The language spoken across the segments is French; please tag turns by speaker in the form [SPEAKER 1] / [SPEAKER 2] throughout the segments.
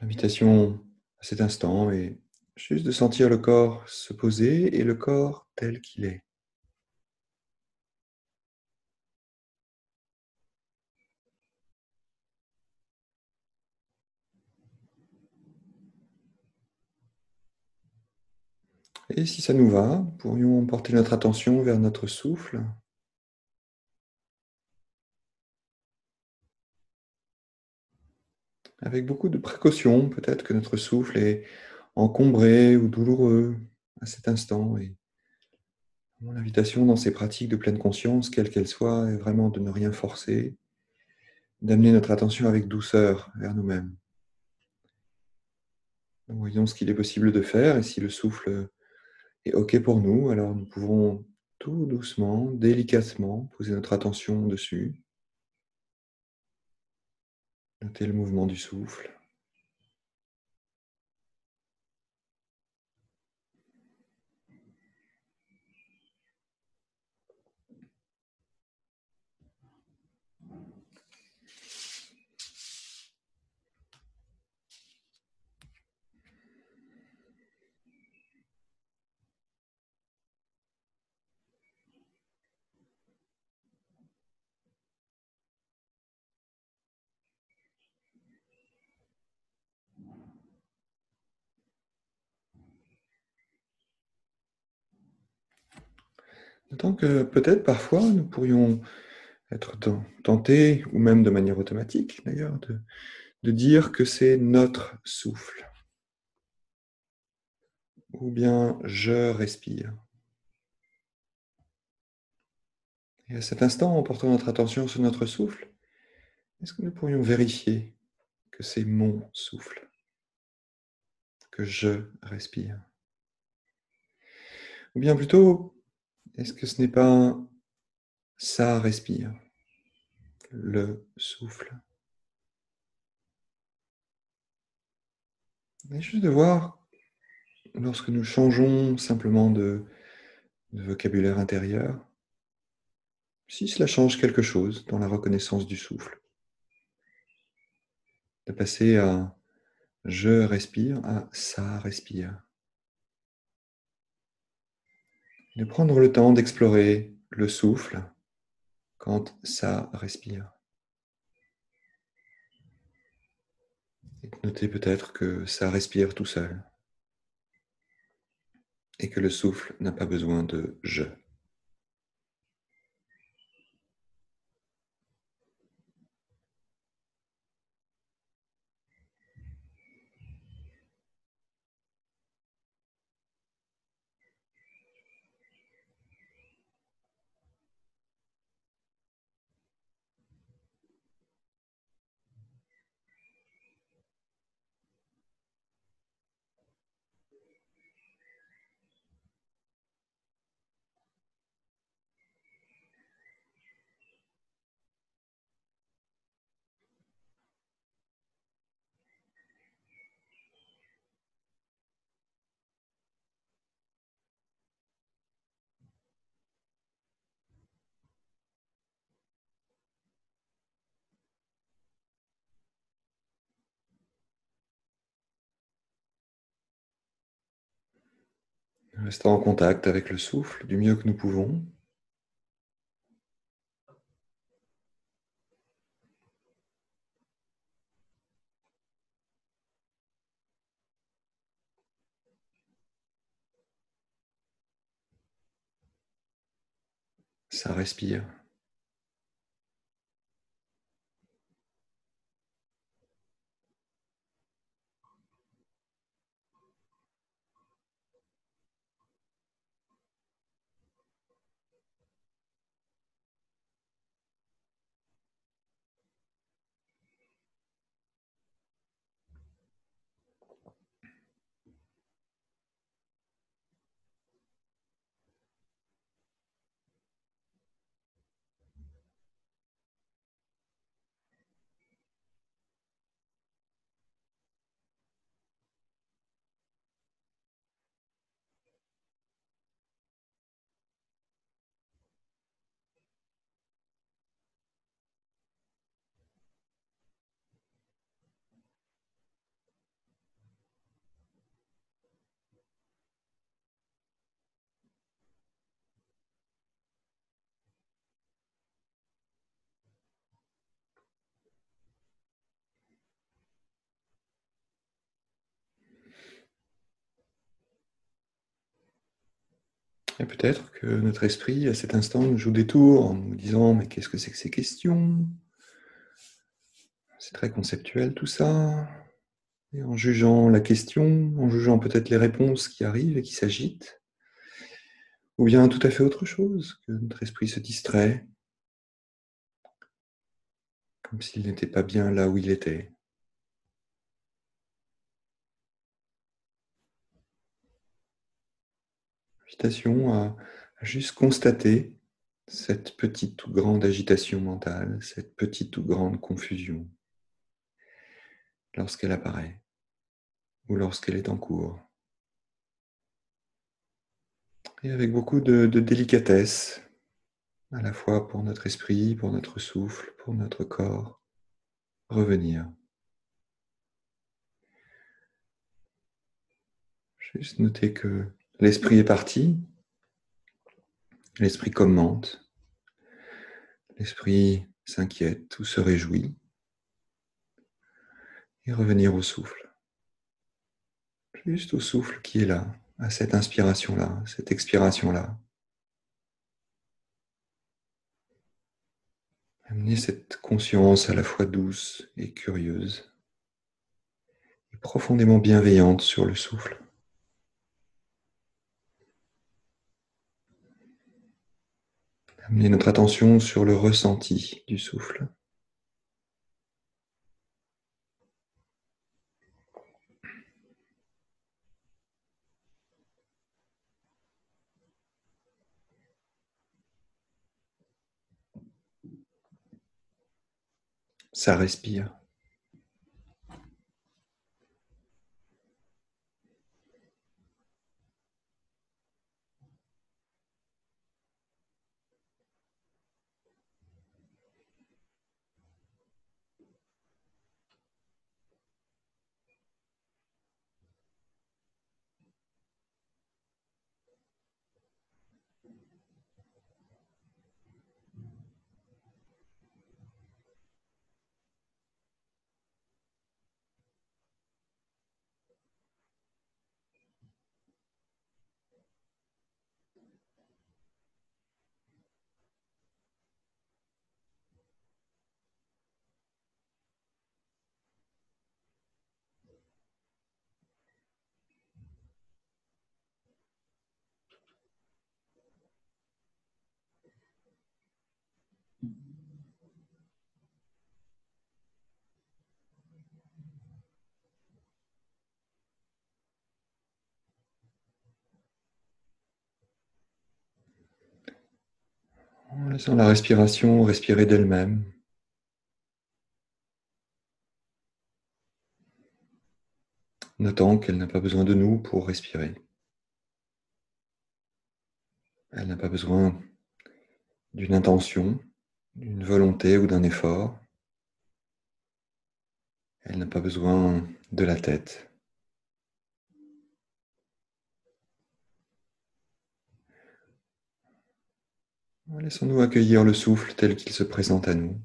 [SPEAKER 1] L'invitation à cet instant est juste de sentir le corps se poser et le corps tel qu'il est. Et si ça nous va, pourrions porter notre attention vers notre souffle. Avec beaucoup de précaution, peut-être que notre souffle est encombré ou douloureux à cet instant. L'invitation dans ces pratiques de pleine conscience, quelles qu'elles soient, est vraiment de ne rien forcer, d'amener notre attention avec douceur vers nous-mêmes. Voyons ce qu'il est possible de faire et si le souffle est OK pour nous, alors nous pouvons tout doucement, délicatement poser notre attention dessus. Notez le mouvement du souffle. Tant que peut-être parfois nous pourrions être tentés, ou même de manière automatique d'ailleurs, de dire que c'est notre souffle. Ou bien je respire. Et à cet instant, en portant notre attention sur notre souffle, est-ce que nous pourrions vérifier que c'est mon souffle, que je respire? Ou bien plutôt, est-ce que ce n'est pas ça respire, le souffle. Juste de voir, lorsque nous changeons simplement de vocabulaire intérieur, si cela change quelque chose dans la reconnaissance du souffle. De passer à je respire à ça respire de prendre le temps d'explorer le souffle quand ça respire. Et notez peut-être que ça respire tout seul et que le souffle n'a pas besoin de je. Restons en contact avec le souffle du mieux que nous pouvons. Ça respire. Et peut-être que notre esprit, à cet instant, nous joue des tours en nous disant Mais qu'est-ce que c'est que ces questions? C'est très conceptuel tout ça. Et en jugeant la question, en jugeant peut-être les réponses qui arrivent et qui s'agitent, ou bien tout à fait autre chose, que notre esprit se distrait, comme s'il n'était pas bien là où il était. À, juste constater cette petite ou grande agitation mentale, cette petite ou grande confusion lorsqu'elle apparaît ou lorsqu'elle est en cours. Et avec beaucoup de, délicatesse, à la fois pour notre esprit, pour notre souffle, pour notre corps, revenir. Juste noter que l'esprit est parti, l'esprit commente, l'esprit s'inquiète ou se réjouit, et revenir au souffle. Juste au souffle qui est là, à cette inspiration-là, cette expiration-là. Amener cette conscience à la fois douce et curieuse. Et profondément bienveillante sur le souffle. Notre attention sur le ressenti du souffle. Ça respire. En laissant la respiration respirer d'elle-même. Notant qu'elle n'a pas besoin de nous pour respirer. Elle n'a pas besoin d'une intention, d'une volonté ou d'un effort. Elle n'a pas besoin de la tête. Laissons-nous accueillir le souffle tel qu'il se présente à nous.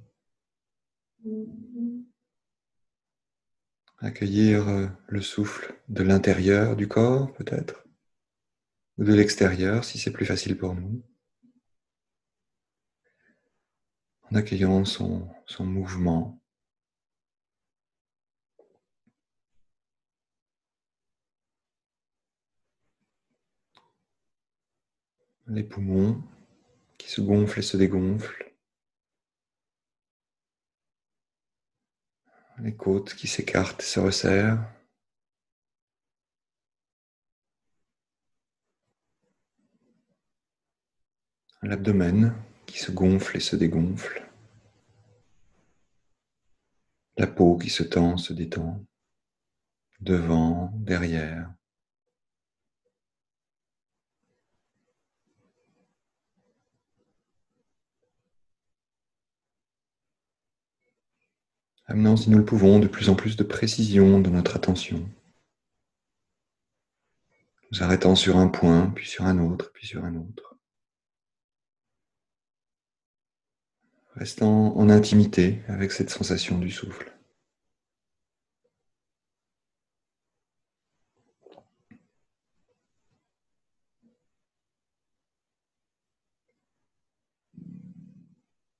[SPEAKER 1] Accueillir euh, le souffle de l'intérieur du corps peut-être, ou de l'extérieur si c'est plus facile pour nous. En accueillant son, son mouvement. Les poumons qui se gonfle et se dégonfle. Les côtes qui s'écartent et se resserrent. L'abdomen qui se gonfle et se dégonfle. La peau qui se tend, se détend. Devant, derrière. Amenant, si nous le pouvons, de plus en plus de précision dans notre attention. Nous arrêtant sur un point, puis sur un autre, puis sur un autre. Restant en intimité avec cette sensation du souffle.